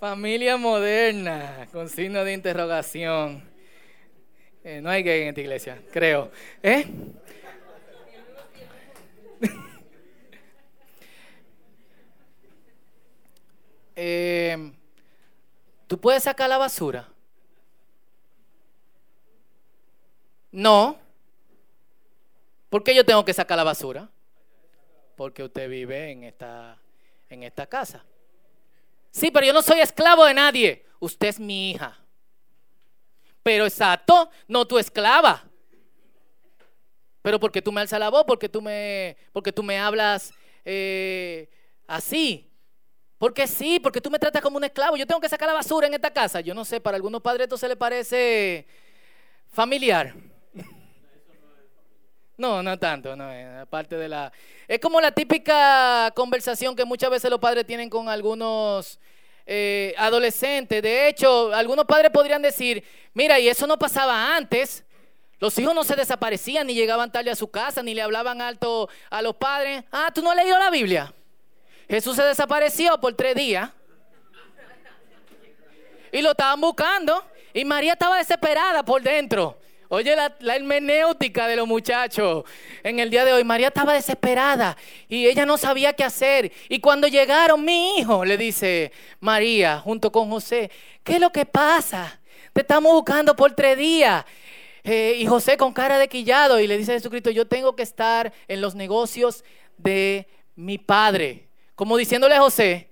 Familia moderna, con signo de interrogación. Eh, no hay gay en esta iglesia, creo. ¿Eh? eh ¿Tú puedes sacar la basura? No. ¿Por qué yo tengo que sacar la basura? Porque usted vive en esta, en esta casa. Sí, pero yo no soy esclavo de nadie. Usted es mi hija. Pero exacto, no tu esclava. Pero porque tú me alzas la voz, porque tú me, porque tú me hablas eh, así. Porque sí, porque tú me tratas como un esclavo. Yo tengo que sacar la basura en esta casa. Yo no sé, para algunos padres esto se le parece familiar. No, no tanto, no, aparte de la... Es como la típica conversación que muchas veces los padres tienen con algunos eh, adolescentes. De hecho, algunos padres podrían decir, mira, y eso no pasaba antes. Los hijos no se desaparecían, ni llegaban tarde a su casa, ni le hablaban alto a los padres. Ah, ¿tú no has leído la Biblia? Jesús se desapareció por tres días. Y lo estaban buscando. Y María estaba desesperada por dentro. Oye la, hermenéutica de los muchachos en el día de hoy. María estaba desesperada y ella no sabía qué hacer. Y cuando llegaron, mi hijo, le dice María junto con José, ¿qué es lo que pasa? Te estamos buscando por tres días. Eh, y José con cara de quillado y le dice a Jesucristo, yo tengo que estar en los negocios de mi padre. Como diciéndole a José,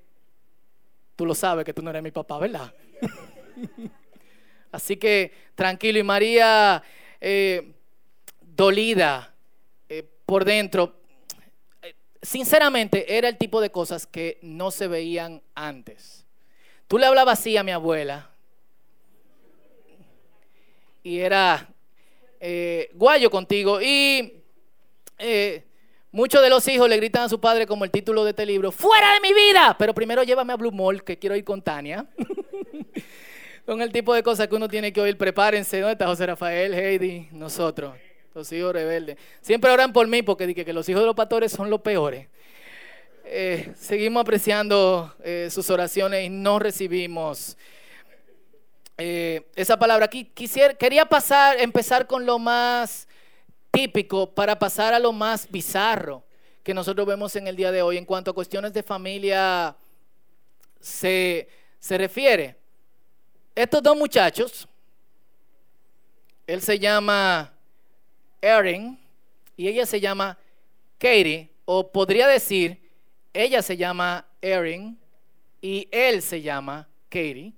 tú lo sabes que tú no eres mi papá, ¿verdad? Así que tranquilo. Y María, eh, dolida eh, por dentro, eh, sinceramente era el tipo de cosas que no se veían antes. Tú le hablabas así a mi abuela y era guayo contigo y Muchos de los hijos le gritan a su padre como el título de este libro, fuera de mi vida, pero primero llévame a Blue Mall, que quiero ir con Tania. Son el tipo de cosas que uno tiene que oír. Prepárense, ¿dónde está José Rafael, Heidi, nosotros, los hijos rebeldes? Siempre oran por mí porque dije que los hijos de los pastores son los peores. Eh, seguimos apreciando eh, sus oraciones y no recibimos eh, esa palabra. Aquí quisiera, quería pasar, empezar con lo más típico para pasar a lo más bizarro que nosotros vemos en el día de hoy en cuanto a cuestiones de familia se, se refiere. Estos dos muchachos, él se llama Erin y ella se llama Katie, o podría decir, ella se llama Erin y él se llama Katie.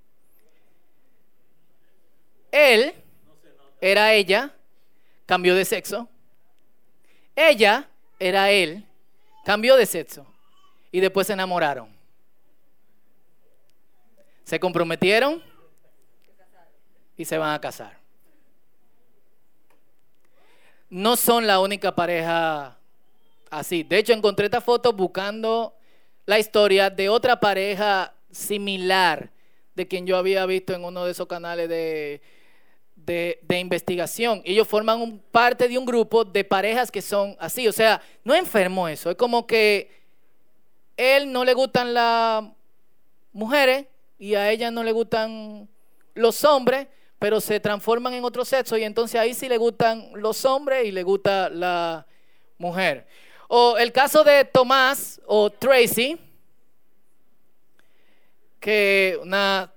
Él era ella, cambió de sexo. Ella era él, cambió de sexo. Y después se enamoraron. Se comprometieron y se van a casar. No son la única pareja así. De hecho, encontré esta foto buscando la historia de otra pareja similar de quien yo había visto en uno de esos canales de, de, investigación. Ellos forman parte de un grupo de parejas que son así. O sea, no enfermo eso. Es como que él no le gustan las mujeres y a ella no le gustan los hombres pero se transforman en otro sexo y entonces ahí sí le gustan los hombres y le gusta la mujer. O el caso de Tomás o Tracy, que una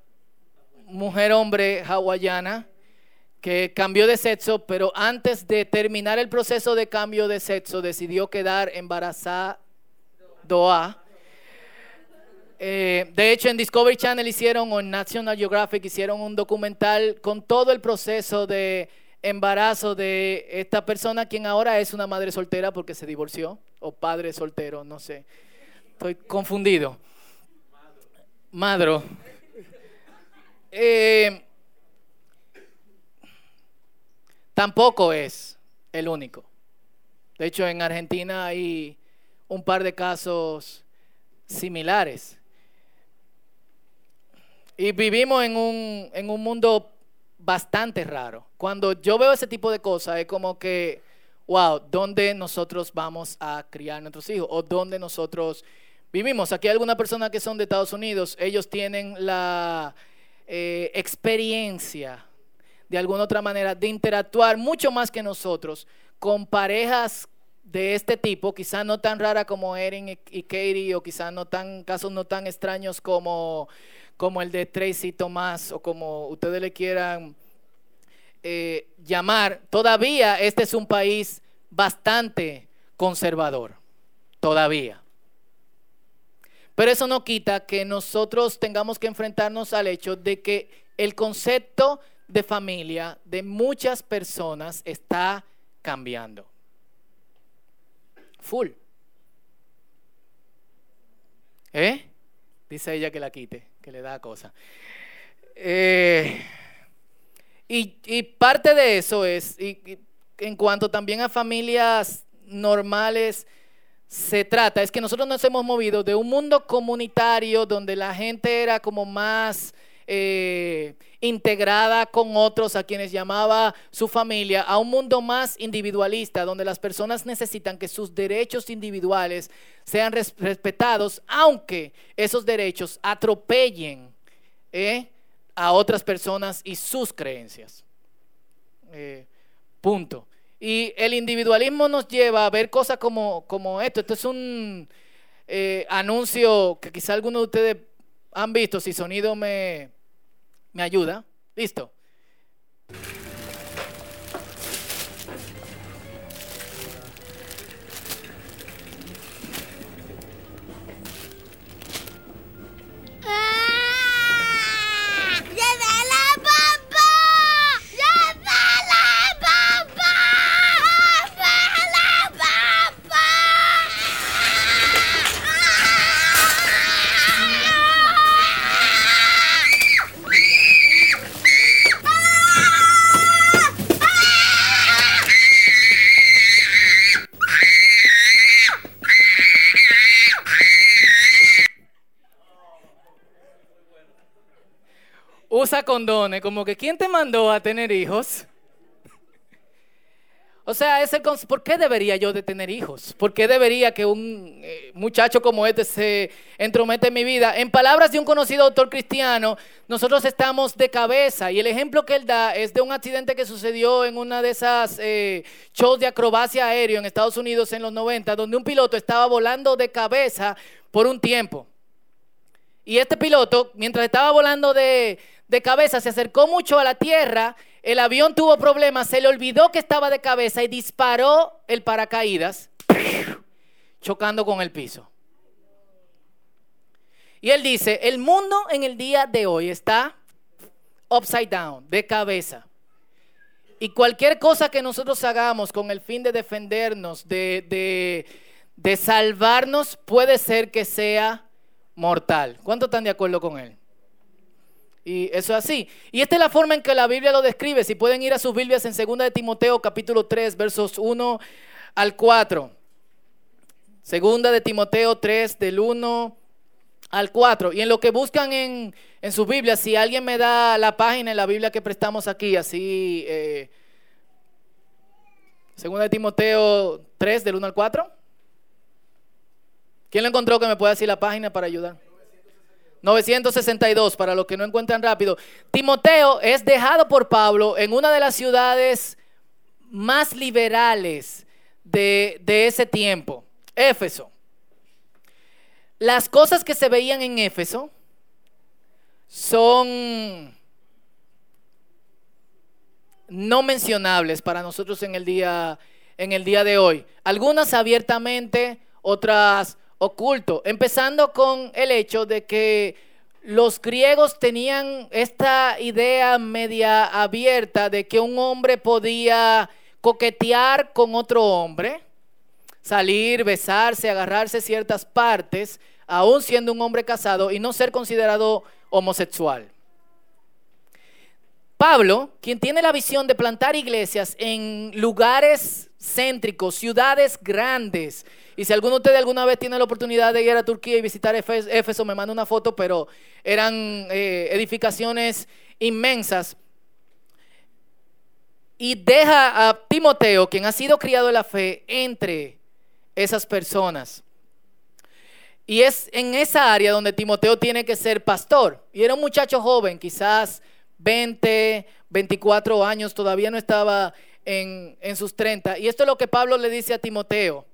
mujer hombre hawaiana que cambió de sexo, pero antes de terminar el proceso de cambio de sexo decidió quedar embarazada. Doa eh, de hecho, en Discovery Channel hicieron, o en National Geographic hicieron un documental con todo el proceso de embarazo de esta persona, quien ahora es una madre soltera porque se divorció, o padre soltero, no sé. Estoy confundido. Madro. Eh, tampoco es el único. De hecho, en Argentina hay un par de casos similares. Y vivimos en un, en un mundo bastante raro. Cuando yo veo ese tipo de cosas, es como que, wow, ¿dónde nosotros vamos a criar nuestros hijos? ¿O dónde nosotros vivimos. Aquí hay algunas personas que son de Estados Unidos, ellos tienen la eh, experiencia de alguna otra manera de interactuar mucho más que nosotros con parejas de este tipo, quizás no tan rara como Erin y Katie, o quizás no tan, casos no tan extraños como, como el de Tracy Tomás, o como ustedes le quieran eh, llamar, todavía este es un país bastante conservador, todavía. Pero eso no quita que nosotros tengamos que enfrentarnos al hecho de que el concepto de familia de muchas personas está cambiando. Full. ¿Eh? Dice ella que la quite, que le da cosa. Eh, y, parte de eso es, en cuanto también a familias normales se trata, es que nosotros nos hemos movido de un mundo comunitario donde la gente era como más eh, integrada con otros a quienes llamaba su familia, a un mundo más individualista, donde las personas necesitan que sus derechos individuales sean respetados, aunque esos derechos atropellen eh, a otras personas y sus creencias. Eh, punto. Y el individualismo nos lleva a ver cosas como, como esto. Esto es un anuncio que quizá algunos de ustedes han visto, si sonido me, me ayuda. Listo. Usa condones, como que ¿quién te mandó a tener hijos? O sea, es el, ¿por qué debería yo de tener hijos? ¿Por qué debería que un eh, muchacho como este se entromete en mi vida? En palabras de un conocido autor cristiano, nosotros estamos de cabeza y el ejemplo que él da es de un accidente que sucedió en una de esas eh, shows de acrobacia aéreo en Estados Unidos en los 90, donde un piloto estaba volando de cabeza por un tiempo. Y este piloto, mientras estaba volando de, de cabeza, se acercó mucho a la tierra, el avión tuvo problemas, se le olvidó que estaba de cabeza y disparó el paracaídas, chocando con el piso. Y él dice, el mundo en el día de hoy está upside down, de cabeza. Y cualquier cosa que nosotros hagamos con el fin de defendernos, de, de, de salvarnos, puede ser que sea mortal. ¿Cuántos están de acuerdo con él? Y eso es así. Y esta es la forma en que la Biblia lo describe. Si pueden ir a sus Biblias en 2 de Timoteo capítulo 3 versos 1 al 4. Segunda de Timoteo 3 del 1 al 4. Y en lo que buscan en, en sus Biblias, si alguien me da la página en la Biblia que prestamos aquí, así... Eh, segunda de Timoteo 3 del 1 al 4. ¿Quién lo encontró que me pueda decir la página para ayudar? 962, para los que no encuentran rápido. Timoteo es dejado por Pablo en una de las ciudades más liberales de, ese tiempo, Éfeso. Las cosas que se veían en Éfeso son no mencionables para nosotros en el día, en el día de hoy. Algunas abiertamente, otras oculto, empezando con el hecho de que los griegos tenían esta idea media abierta de que un hombre podía coquetear con otro hombre, salir, besarse, agarrarse ciertas partes, aún siendo un hombre casado y no ser considerado homosexual. Pablo, quien tiene la visión de plantar iglesias en lugares céntricos, ciudades grandes, y si alguno de ustedes alguna vez tiene la oportunidad de ir a Turquía y visitar Éfeso, me manda una foto, pero eran eh, edificaciones inmensas. Y deja a Timoteo, quien ha sido criado en la fe, entre esas personas. Y es en esa área donde Timoteo tiene que ser pastor. Y era un muchacho joven, quizás 20, 24 años, todavía no estaba en, sus 30. Y esto es lo que Pablo le dice a Timoteo,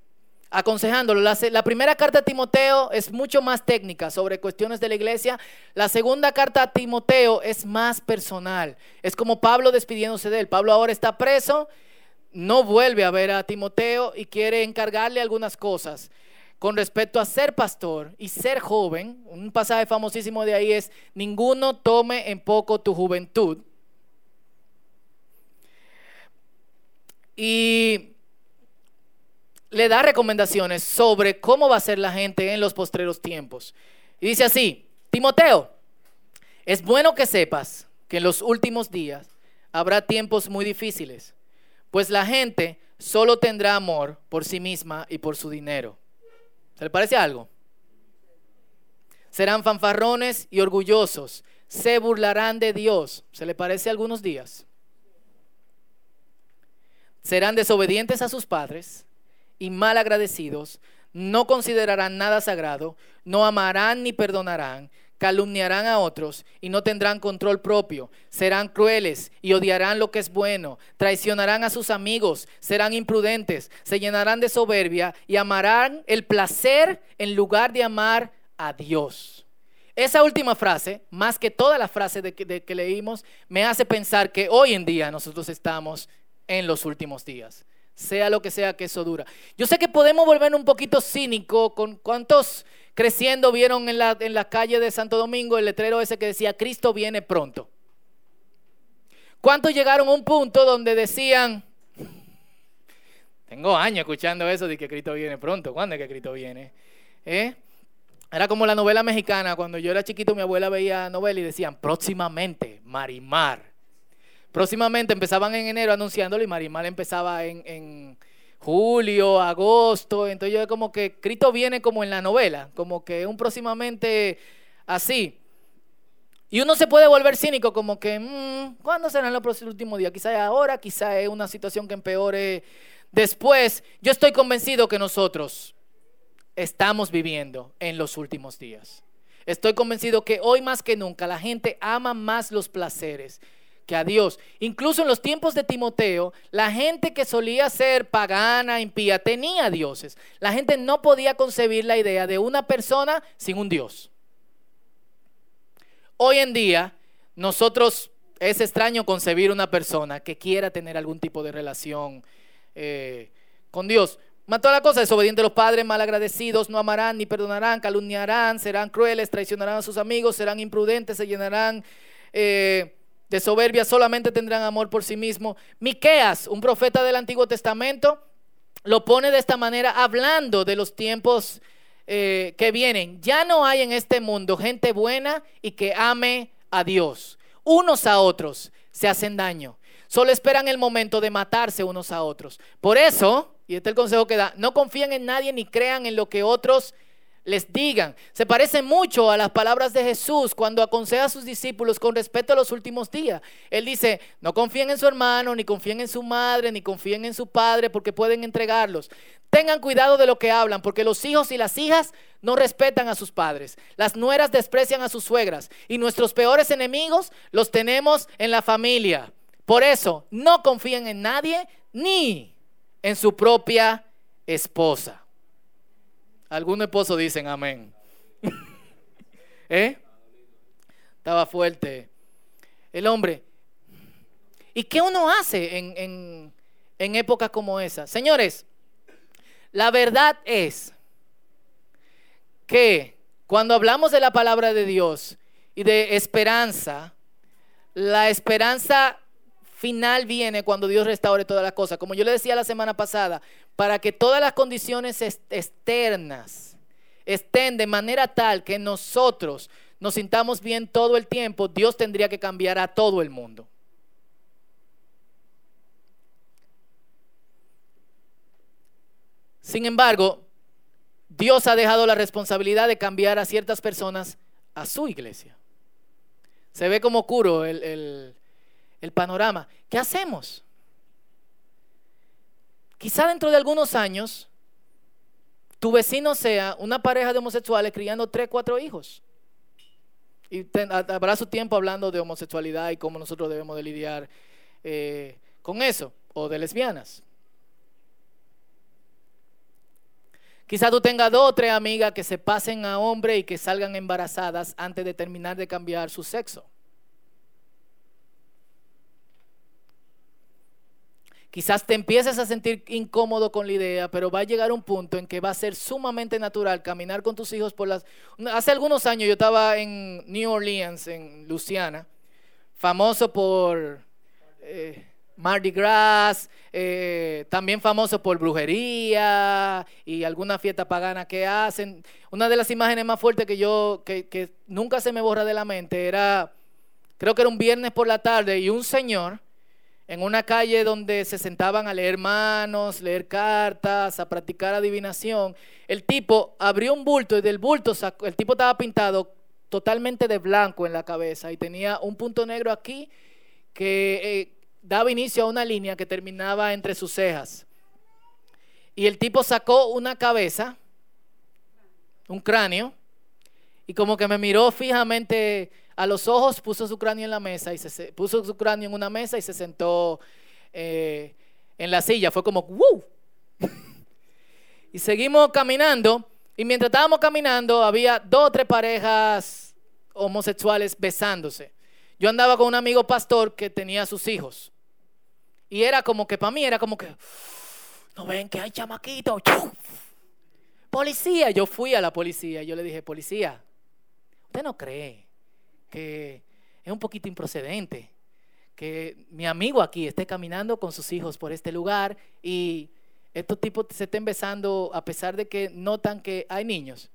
aconsejándolo. La, la, primera carta a Timoteo es mucho más técnica sobre cuestiones de la iglesia. La segunda carta a Timoteo es más personal. Es como Pablo despidiéndose de él. Pablo ahora está preso, no vuelve a ver a Timoteo y quiere encargarle algunas cosas con respecto a ser pastor y ser joven, un pasaje famosísimo de ahí es, ninguno tome en poco tu juventud. Y le da recomendaciones sobre cómo va a ser la gente en los postreros tiempos. Y dice así, Timoteo, es bueno que sepas que en los últimos días habrá tiempos muy difíciles, pues la gente solo tendrá amor por sí misma y por su dinero ¿Se le parece algo? Serán fanfarrones y orgullosos. Se burlarán de Dios. ¿Se le parece algunos días? Serán desobedientes a sus padres y mal agradecidos. No considerarán nada sagrado. No amarán ni perdonarán calumniarán a otros y no tendrán control propio, serán crueles y odiarán lo que es bueno, traicionarán a sus amigos, serán imprudentes, se llenarán de soberbia y amarán el placer en lugar de amar a Dios. Esa última frase, más que toda la frase de que, leímos, me hace pensar que hoy en día nosotros estamos en los últimos días sea lo que sea que eso dura. Yo sé que podemos volver un poquito cínico con cuántos creciendo vieron en la, en la calle de Santo Domingo el letrero ese que decía, Cristo viene pronto. ¿Cuántos llegaron a un punto donde decían, tengo años escuchando eso de que Cristo viene pronto, ¿cuándo es que Cristo viene? ¿Eh? Era como la novela mexicana, cuando yo era chiquito mi abuela veía novela y decían, próximamente, Marimar. Próximamente empezaban en enero anunciándolo y Marimar empezaba en julio, agosto. Entonces yo como que Cristo viene como en la novela, como que un próximamente así. Y uno se puede volver cínico como que, mmm, ¿cuándo serán los últimos días? Quizá ahora, quizá es una situación que empeore después. Yo estoy convencido que nosotros estamos viviendo en los últimos días. Estoy convencido que hoy más que nunca la gente ama más los placeres a Dios. Incluso en los tiempos de Timoteo, la gente que solía ser pagana, impía, tenía dioses. La gente no podía concebir la idea de una persona sin un Dios. Hoy en día, nosotros es extraño concebir una persona que quiera tener algún tipo de relación eh, con Dios. Mató la cosa, desobediente a los padres, malagradecidos, no amarán ni perdonarán, calumniarán, serán crueles, traicionarán a sus amigos, serán imprudentes, se llenarán eh, de soberbia solamente tendrán amor por sí mismo. Miqueas, un profeta del Antiguo Testamento, lo pone de esta manera hablando de los tiempos eh, que vienen. Ya no hay en este mundo gente buena y que ame a Dios. Unos a otros se hacen daño. Solo esperan el momento de matarse unos a otros. Por eso, y este es el consejo que da, no confíen en nadie ni crean en lo que otros les digan. Se parece mucho a las palabras de Jesús cuando aconseja a sus discípulos con respecto a los últimos días. Él dice, no confíen en su hermano, ni confíen en su madre, ni confíen en su padre, porque pueden entregarlos. Tengan cuidado de lo que hablan, porque los hijos y las hijas no respetan a sus padres. Las nueras desprecian a sus suegras. Y nuestros peores enemigos los tenemos en la familia. Por eso, no confíen en nadie, ni en su propia esposa. Algunos esposos dicen amén. ¿Eh? Estaba fuerte. El hombre. ¿Y qué uno hace en, en épocas como esa? Señores, la verdad es que cuando hablamos de la palabra de Dios y de esperanza, la esperanza final viene cuando Dios restaure todas las cosas. Como yo le decía la semana pasada, para que todas las condiciones externas estén de manera tal que nosotros nos sintamos bien todo el tiempo, Dios tendría que cambiar a todo el mundo. Sin embargo, Dios ha dejado la responsabilidad de cambiar a ciertas personas a su iglesia. Se ve como curo el, el, el panorama. ¿Qué hacemos? Quizá dentro de algunos años, tu vecino sea una pareja de homosexuales criando tres, cuatro hijos. Y habrá su tiempo hablando de homosexualidad y cómo nosotros debemos de lidiar eh, con eso, o de lesbianas. Quizás tú tengas dos o tres amigas que se pasen a hombre y que salgan embarazadas antes de terminar de cambiar su sexo. Quizás te empieces a sentir incómodo con la idea, pero va a llegar un punto en que va a ser sumamente natural caminar con tus hijos por las... Hace algunos años yo estaba en New Orleans, en Luciana, famoso por eh, Mardi Gras, eh, también famoso por brujería y alguna fiesta pagana que hacen. Una de las imágenes más fuertes que yo, que nunca se me borra de la mente, era, creo que era un viernes por la tarde y un señor en una calle donde se sentaban a leer manos, leer cartas, a practicar adivinación, el tipo abrió un bulto y del bulto sacó, el tipo estaba pintado totalmente de blanco en la cabeza y tenía un punto negro aquí que eh, daba inicio a una línea que terminaba entre sus cejas. Y el tipo sacó una cabeza, un cráneo, y como que me miró fijamente a los ojos, puso su cráneo en la mesa y se puso su cráneo en una mesa y se sentó eh, en la silla. Fue como ¡Woo! y seguimos caminando. Y mientras estábamos caminando, había dos o tres parejas homosexuales besándose. Yo andaba con un amigo pastor que tenía sus hijos. Y era como que para mí era como que, no ven que hay chamaquito. Policía, yo fui a la policía. Yo le dije, policía, usted no cree que es un poquito improcedente que mi amigo aquí esté caminando con sus hijos por este lugar y estos tipos se estén besando a pesar de que notan que hay niños.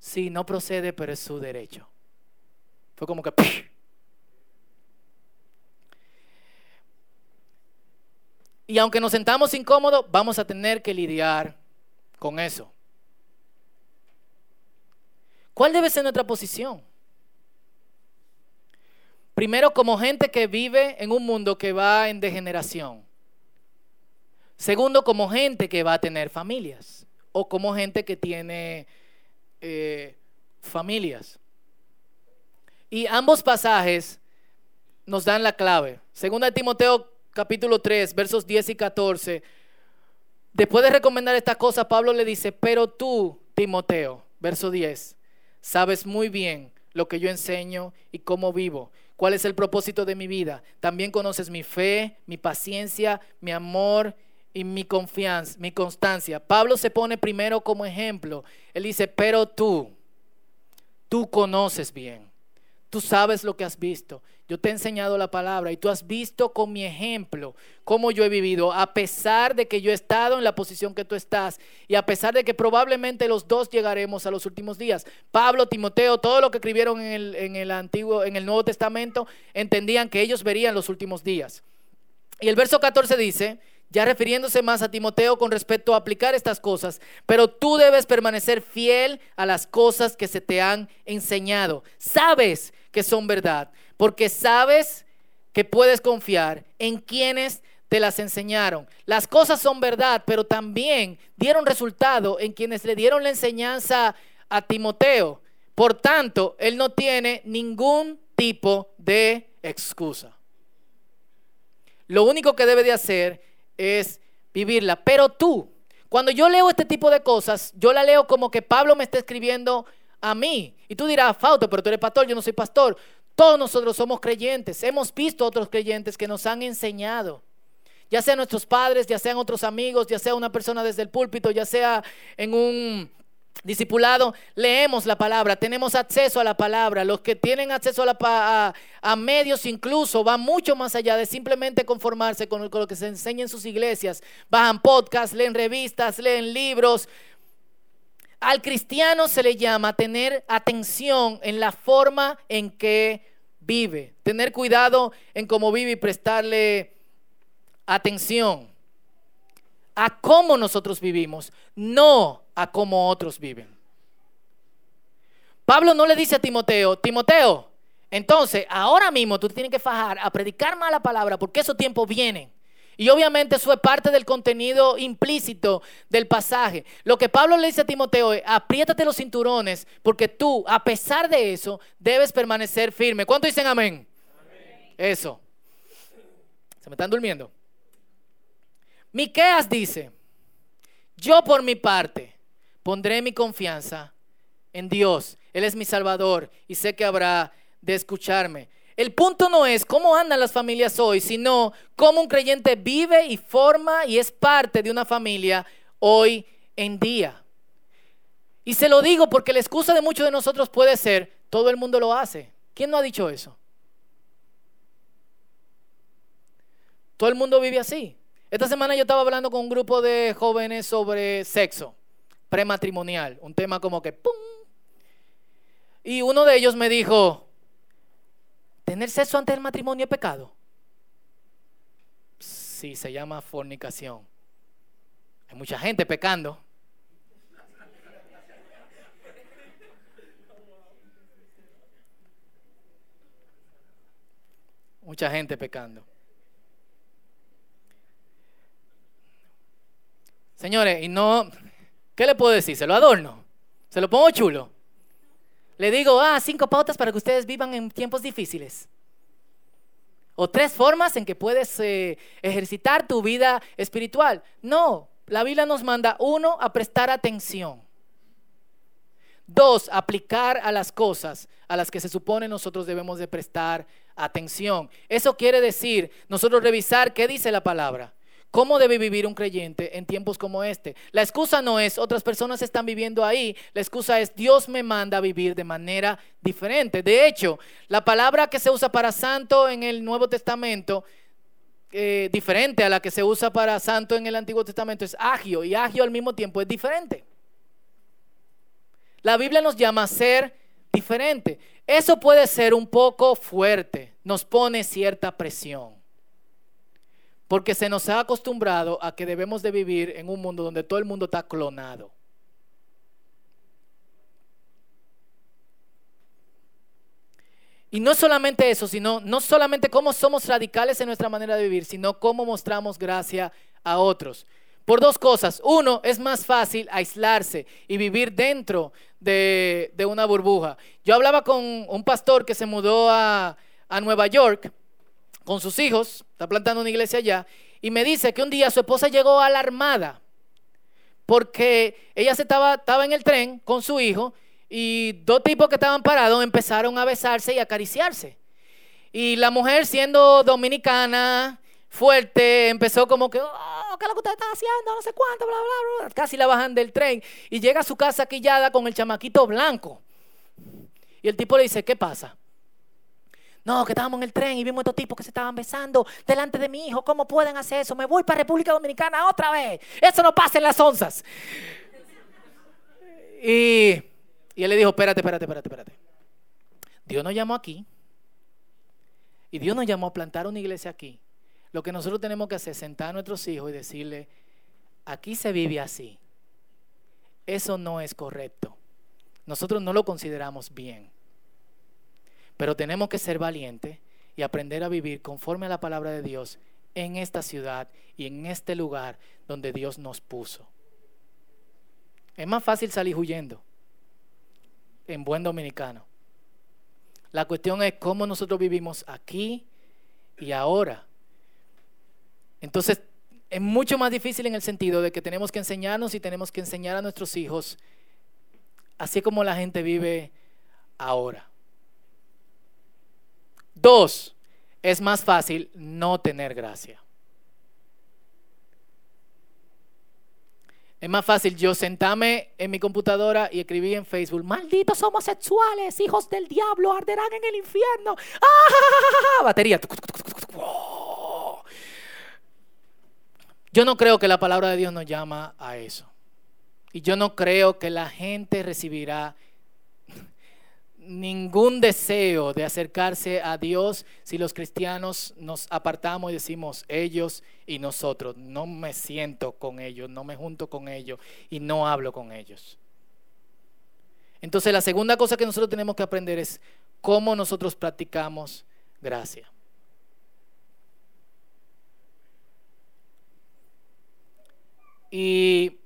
Sí, no procede, pero es su derecho. Fue como que... Y aunque nos sentamos incómodos, vamos a tener que lidiar con eso. ¿Cuál debe ser nuestra posición? Primero, como gente que vive en un mundo que va en degeneración. Segundo, como gente que va a tener familias. O como gente que tiene eh, familias. Y ambos pasajes nos dan la clave. Segunda de Timoteo capítulo 3, versos 10 y 14. Después de recomendar esta cosa, Pablo le dice, pero tú, Timoteo, verso 10, sabes muy bien lo que yo enseño y cómo vivo cuál es el propósito de mi vida. También conoces mi fe, mi paciencia, mi amor y mi confianza, mi constancia. Pablo se pone primero como ejemplo. Él dice, pero tú, tú conoces bien. Tú sabes lo que has visto. Yo te he enseñado la palabra y tú has visto con mi ejemplo cómo yo he vivido, a pesar de que yo he estado en la posición que tú estás y a pesar de que probablemente los dos llegaremos a los últimos días. Pablo, Timoteo, todo lo que escribieron en el, en el antiguo, en el Nuevo Testamento, entendían que ellos verían los últimos días. Y el verso 14 dice, ya refiriéndose más a Timoteo con respecto a aplicar estas cosas, pero tú debes permanecer fiel a las cosas que se te han enseñado. Sabes que son verdad, porque sabes que puedes confiar en quienes te las enseñaron. Las cosas son verdad, pero también dieron resultado en quienes le dieron la enseñanza a Timoteo. Por tanto, él no tiene ningún tipo de excusa. Lo único que debe de hacer es vivirla. Pero tú, cuando yo leo este tipo de cosas, yo la leo como que Pablo me está escribiendo a mí. Y tú dirás, Fausto, pero tú eres pastor, yo no soy pastor. Todos nosotros somos creyentes. Hemos visto otros creyentes que nos han enseñado. Ya sean nuestros padres, ya sean otros amigos, ya sea una persona desde el púlpito, ya sea en un discipulado, leemos la palabra, tenemos acceso a la palabra. Los que tienen acceso a, medios incluso van mucho más allá de simplemente conformarse con, con lo que se enseña en sus iglesias. Bajan podcasts, leen revistas, leen libros. Al cristiano se le llama tener atención en la forma en que vive, tener cuidado en cómo vive y prestarle atención a cómo nosotros vivimos, no a cómo otros viven. Pablo no le dice a Timoteo, Timoteo, entonces ahora mismo tú tienes que fajar a predicar mala palabra porque esos tiempos vienen. Y obviamente eso es parte del contenido implícito del pasaje. Lo que Pablo le dice a Timoteo es, apriétate los cinturones porque tú, a pesar de eso, debes permanecer firme. ¿Cuánto dicen amén? amén. Eso. ¿Se me están durmiendo? Miqueas dice, yo por mi parte pondré mi confianza en Dios. Él es mi salvador y sé que habrá de escucharme. El punto no es cómo andan las familias hoy, sino cómo un creyente vive y forma y es parte de una familia hoy en día. Y se lo digo porque la excusa de muchos de nosotros puede ser, todo el mundo lo hace. ¿Quién no ha dicho eso? Todo el mundo vive así. Esta semana yo estaba hablando con un grupo de jóvenes sobre sexo prematrimonial, un tema como que ¡pum! Y uno de ellos me dijo, ¿Tener sexo antes del matrimonio es pecado? Sí, se llama fornicación. Hay mucha gente pecando. Mucha gente pecando. Señores, y no, ¿qué le puedo decir? ¿Se lo adorno? ¿Se lo pongo chulo? Le digo, ah, cinco pautas para que ustedes vivan en tiempos difíciles. O tres formas en que puedes eh, ejercitar tu vida espiritual. No, la Biblia nos manda, uno, a prestar atención. Dos, aplicar a las cosas a las que se supone nosotros debemos de prestar atención. Eso quiere decir nosotros revisar qué dice la palabra. ¿Cómo debe vivir un creyente en tiempos como este? La excusa no es otras personas están viviendo ahí, la excusa es Dios me manda a vivir de manera diferente. De hecho, la palabra que se usa para santo en el Nuevo Testamento, eh, diferente a la que se usa para santo en el Antiguo Testamento, es agio y agio al mismo tiempo es diferente. La Biblia nos llama a ser diferente. Eso puede ser un poco fuerte, nos pone cierta presión. Porque se nos ha acostumbrado a que debemos de vivir en un mundo donde todo el mundo está clonado. Y no solamente eso, sino no solamente cómo somos radicales en nuestra manera de vivir, sino cómo mostramos gracia a otros. Por dos cosas. Uno, es más fácil aislarse y vivir dentro de, una burbuja. Yo hablaba con un pastor que se mudó a, a Nueva York con sus hijos, está plantando una iglesia allá, y me dice que un día su esposa llegó alarmada porque ella se estaba, estaba en el tren con su hijo y dos tipos que estaban parados empezaron a besarse y acariciarse. Y la mujer siendo dominicana, fuerte, empezó como que, oh, ¿qué es lo que usted está haciendo? No sé cuánto, bla, bla, bla. Casi la bajan del tren y llega a su casa quillada con el chamaquito blanco. Y el tipo le dice, ¿qué pasa? No, que estábamos en el tren y vimos estos tipos que se estaban besando delante de mi hijo. ¿Cómo pueden hacer eso? Me voy para República Dominicana otra vez. Eso no pasa en las onzas. Y, y él le dijo, espérate, espérate, espérate, espérate. Dios nos llamó aquí. Y Dios nos llamó a plantar una iglesia aquí. Lo que nosotros tenemos que hacer es sentar a nuestros hijos y decirle, aquí se vive así. Eso no es correcto. Nosotros no lo consideramos bien. Pero tenemos que ser valientes y aprender a vivir conforme a la palabra de Dios en esta ciudad y en este lugar donde Dios nos puso. Es más fácil salir huyendo en buen dominicano. La cuestión es cómo nosotros vivimos aquí y ahora. Entonces, es mucho más difícil en el sentido de que tenemos que enseñarnos y tenemos que enseñar a nuestros hijos, así como la gente vive ahora. Dos, es más fácil no tener gracia. Es más fácil yo sentarme en mi computadora y escribir en Facebook, malditos homosexuales, hijos del diablo, arderán en el infierno. ¡Ah! Batería. Yo no creo que la palabra de Dios nos llama a eso. Y yo no creo que la gente recibirá ningún deseo de acercarse a Dios si los cristianos nos apartamos y decimos ellos y nosotros. No me siento con ellos, no me junto con ellos y no hablo con ellos. Entonces la segunda cosa que nosotros tenemos que aprender es cómo nosotros practicamos gracia. Y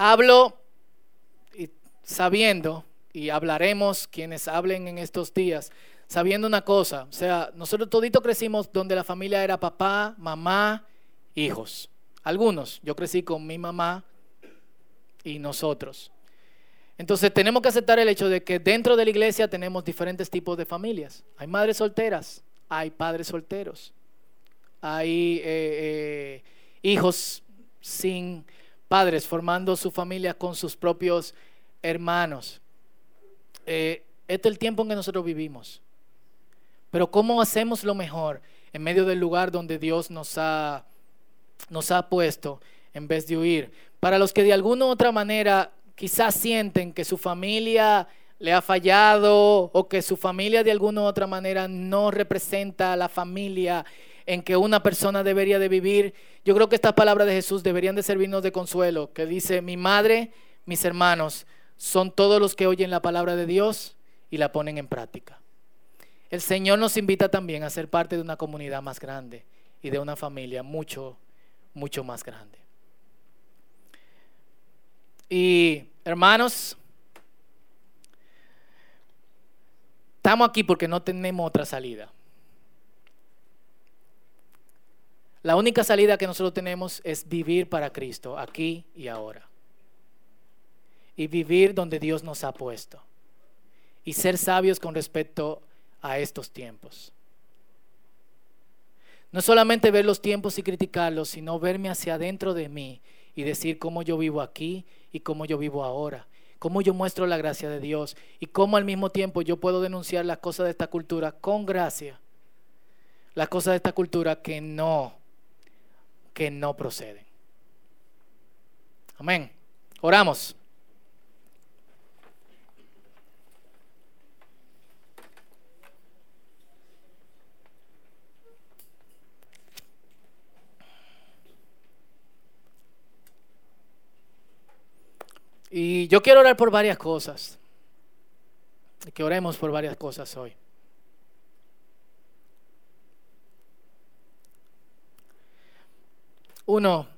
hablo sabiendo, y hablaremos quienes hablen en estos días, sabiendo una cosa, o sea, nosotros todito crecimos donde la familia era papá, mamá, hijos. Algunos, yo crecí con mi mamá y nosotros. Entonces tenemos que aceptar el hecho de que dentro de la iglesia tenemos diferentes tipos de familias. Hay madres solteras, hay padres solteros, hay eh, eh, hijos sin padres formando su familia con sus propios hermanos. Eh, este es el tiempo en que nosotros vivimos. Pero ¿cómo hacemos lo mejor en medio del lugar donde Dios nos ha, nos ha puesto en vez de huir? Para los que de alguna u otra manera quizás sienten que su familia le ha fallado o que su familia de alguna u otra manera no representa a la familia en que una persona debería de vivir, yo creo que estas palabras de Jesús deberían de servirnos de consuelo, que dice, mi madre, mis hermanos, son todos los que oyen la palabra de Dios y la ponen en práctica. El Señor nos invita también a ser parte de una comunidad más grande y de una familia mucho, mucho más grande. Y hermanos, estamos aquí porque no tenemos otra salida. La única salida que nosotros tenemos es vivir para Cristo, aquí y ahora. Y vivir donde Dios nos ha puesto. Y ser sabios con respecto a estos tiempos. No solamente ver los tiempos y criticarlos, sino verme hacia adentro de mí y decir cómo yo vivo aquí y cómo yo vivo ahora, cómo yo muestro la gracia de Dios y cómo al mismo tiempo yo puedo denunciar las cosas de esta cultura con gracia, las cosas de esta cultura que no, que no proceden. Amén. Oramos. Y yo quiero orar por varias cosas. Que oremos por varias cosas hoy. Uno,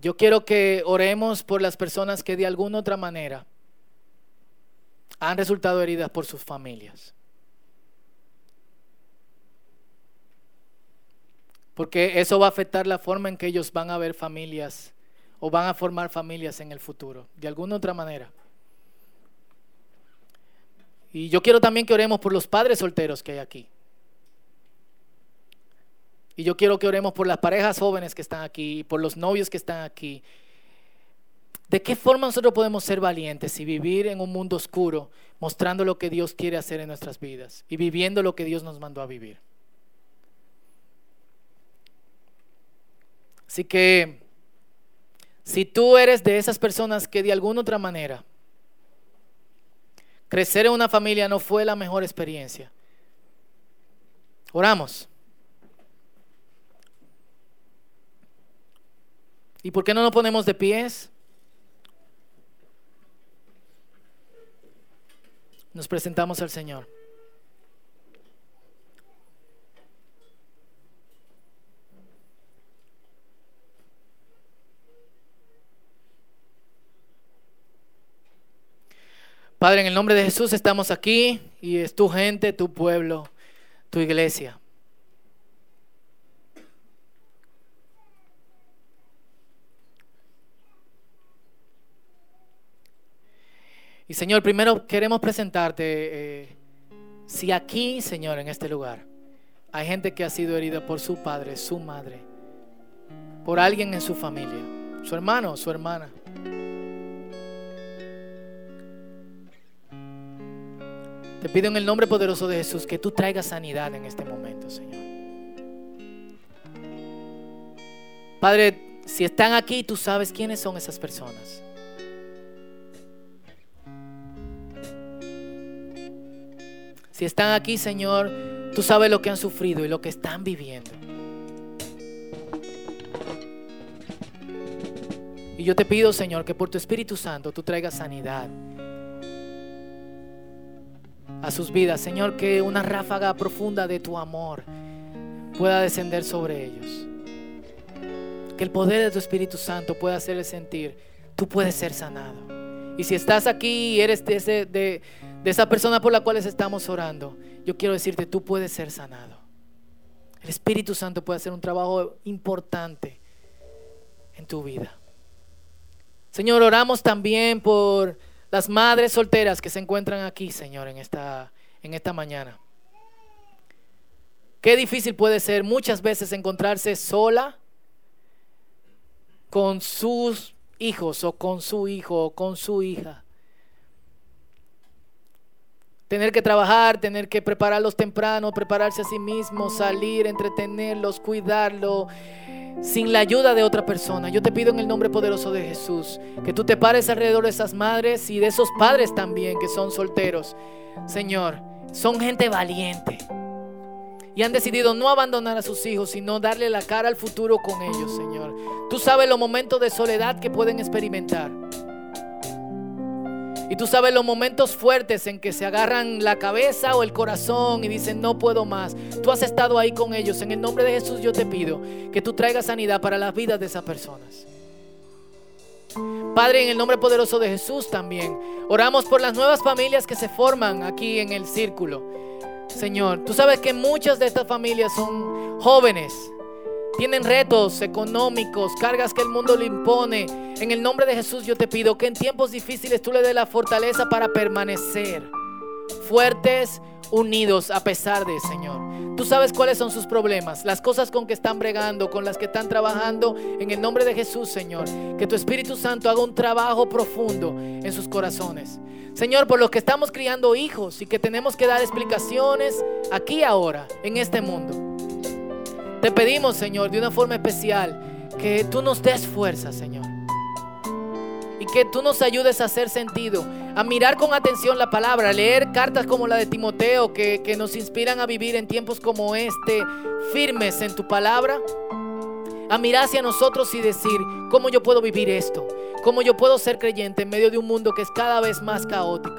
yo quiero que oremos por las personas que de alguna otra manera han resultado heridas por sus familias. Porque eso va a afectar la forma en que ellos van a ver familias o van a formar familias en el futuro, de alguna otra manera. Y yo quiero también que oremos por los padres solteros que hay aquí. Y yo quiero que oremos por las parejas jóvenes que están aquí, por los novios que están aquí. ¿De qué forma nosotros podemos ser valientes y vivir en un mundo oscuro, mostrando lo que Dios quiere hacer en nuestras vidas y viviendo lo que Dios nos mandó a vivir? Así que si tú eres de esas personas que de alguna otra manera crecer en una familia no fue la mejor experiencia, oramos. ¿Y por qué no nos ponemos de pies? Nos presentamos al Señor. Padre, en el nombre de Jesús estamos aquí y es tu gente, tu pueblo, tu iglesia. Y Señor, primero queremos presentarte, eh, si aquí, Señor, en este lugar, hay gente que ha sido herida por su padre, su madre, por alguien en su familia, su hermano, su hermana. Te pido en el nombre poderoso de Jesús que tú traigas sanidad en este momento, Señor. Padre, si están aquí, tú sabes quiénes son esas personas. Si están aquí, Señor, tú sabes lo que han sufrido y lo que están viviendo. Y yo te pido, Señor, que por tu Espíritu Santo tú traigas sanidad a sus vidas. Señor, que una ráfaga profunda de tu amor pueda descender sobre ellos. Que el poder de tu Espíritu Santo pueda hacerles sentir, tú puedes ser sanado. Y si estás aquí y eres de, esa persona por la cual estamos orando, yo quiero decirte, tú puedes ser sanado. El Espíritu Santo puede hacer un trabajo importante en tu vida. Señor, oramos también por las madres solteras que se encuentran aquí, Señor, en esta mañana. Qué difícil puede ser muchas veces encontrarse sola con sus hijos o con su hijo o con su hija. Tener que trabajar, tener que prepararlos temprano, prepararse a sí mismos, salir, entretenerlos, cuidarlo, sin la ayuda de otra persona. Yo te pido en el nombre poderoso de Jesús que tú te pares alrededor de esas madres y de esos padres también que son solteros. Señor, son gente valiente y han decidido no abandonar a sus hijos, sino darle la cara al futuro con ellos, Señor. Tú sabes los momentos de soledad que pueden experimentar. Y tú sabes los momentos fuertes en que se agarran la cabeza o el corazón y dicen, no puedo más. Tú has estado ahí con ellos. En el nombre de Jesús yo te pido que tú traigas sanidad para las vidas de esas personas. Padre, en el nombre poderoso de Jesús también, oramos por las nuevas familias que se forman aquí en el círculo. Señor, tú sabes que muchas de estas familias son jóvenes tienen retos económicos, cargas que el mundo le impone. En el nombre de Jesús yo te pido que en tiempos difíciles tú le des la fortaleza para permanecer fuertes, unidos a pesar de, Señor. Tú sabes cuáles son sus problemas, las cosas con que están bregando, con las que están trabajando. En el nombre de Jesús, Señor, que tu Espíritu Santo haga un trabajo profundo en sus corazones. Señor, por los que estamos criando hijos y que tenemos que dar explicaciones aquí ahora, en este mundo. Te pedimos, Señor, de una forma especial, que tú nos des fuerza, Señor. Y que tú nos ayudes a hacer sentido, a mirar con atención la palabra, a leer cartas como la de Timoteo, que, que nos inspiran a vivir en tiempos como este, firmes en tu palabra. A mirar hacia nosotros y decir, ¿cómo yo puedo vivir esto? ¿Cómo yo puedo ser creyente en medio de un mundo que es cada vez más caótico?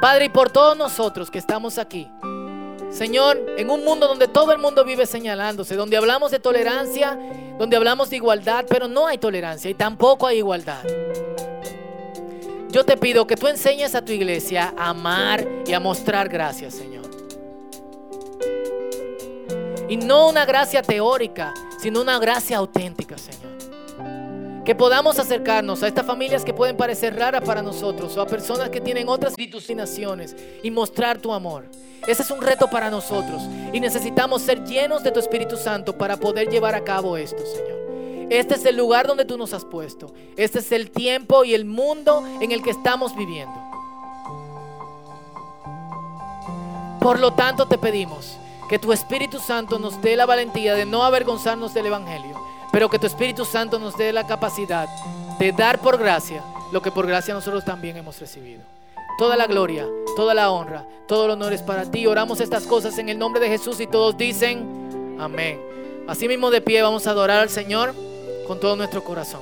Padre, y por todos nosotros que estamos aquí, Señor, en un mundo donde todo el mundo vive señalándose, donde hablamos de tolerancia, donde hablamos de igualdad, pero no hay tolerancia y tampoco hay igualdad. Yo te pido que tú enseñes a tu iglesia a amar y a mostrar gracias, Señor. Y no una gracia teórica, sino una gracia auténtica, Señor. Que podamos acercarnos a estas familias que pueden parecer raras para nosotros o a personas que tienen otras naciones y mostrar tu amor. Ese es un reto para nosotros y necesitamos ser llenos de tu Espíritu Santo para poder llevar a cabo esto, Señor. Este es el lugar donde tú nos has puesto. Este es el tiempo y el mundo en el que estamos viviendo. Por lo tanto te pedimos que tu Espíritu Santo nos dé la valentía de no avergonzarnos del Evangelio, pero que tu Espíritu Santo nos dé la capacidad de dar por gracia lo que por gracia nosotros también hemos recibido. Toda la gloria, toda la honra, todo el honor es para ti. Oramos estas cosas en el nombre de Jesús y todos dicen amén. Así mismo de pie vamos a adorar al Señor con todo nuestro corazón.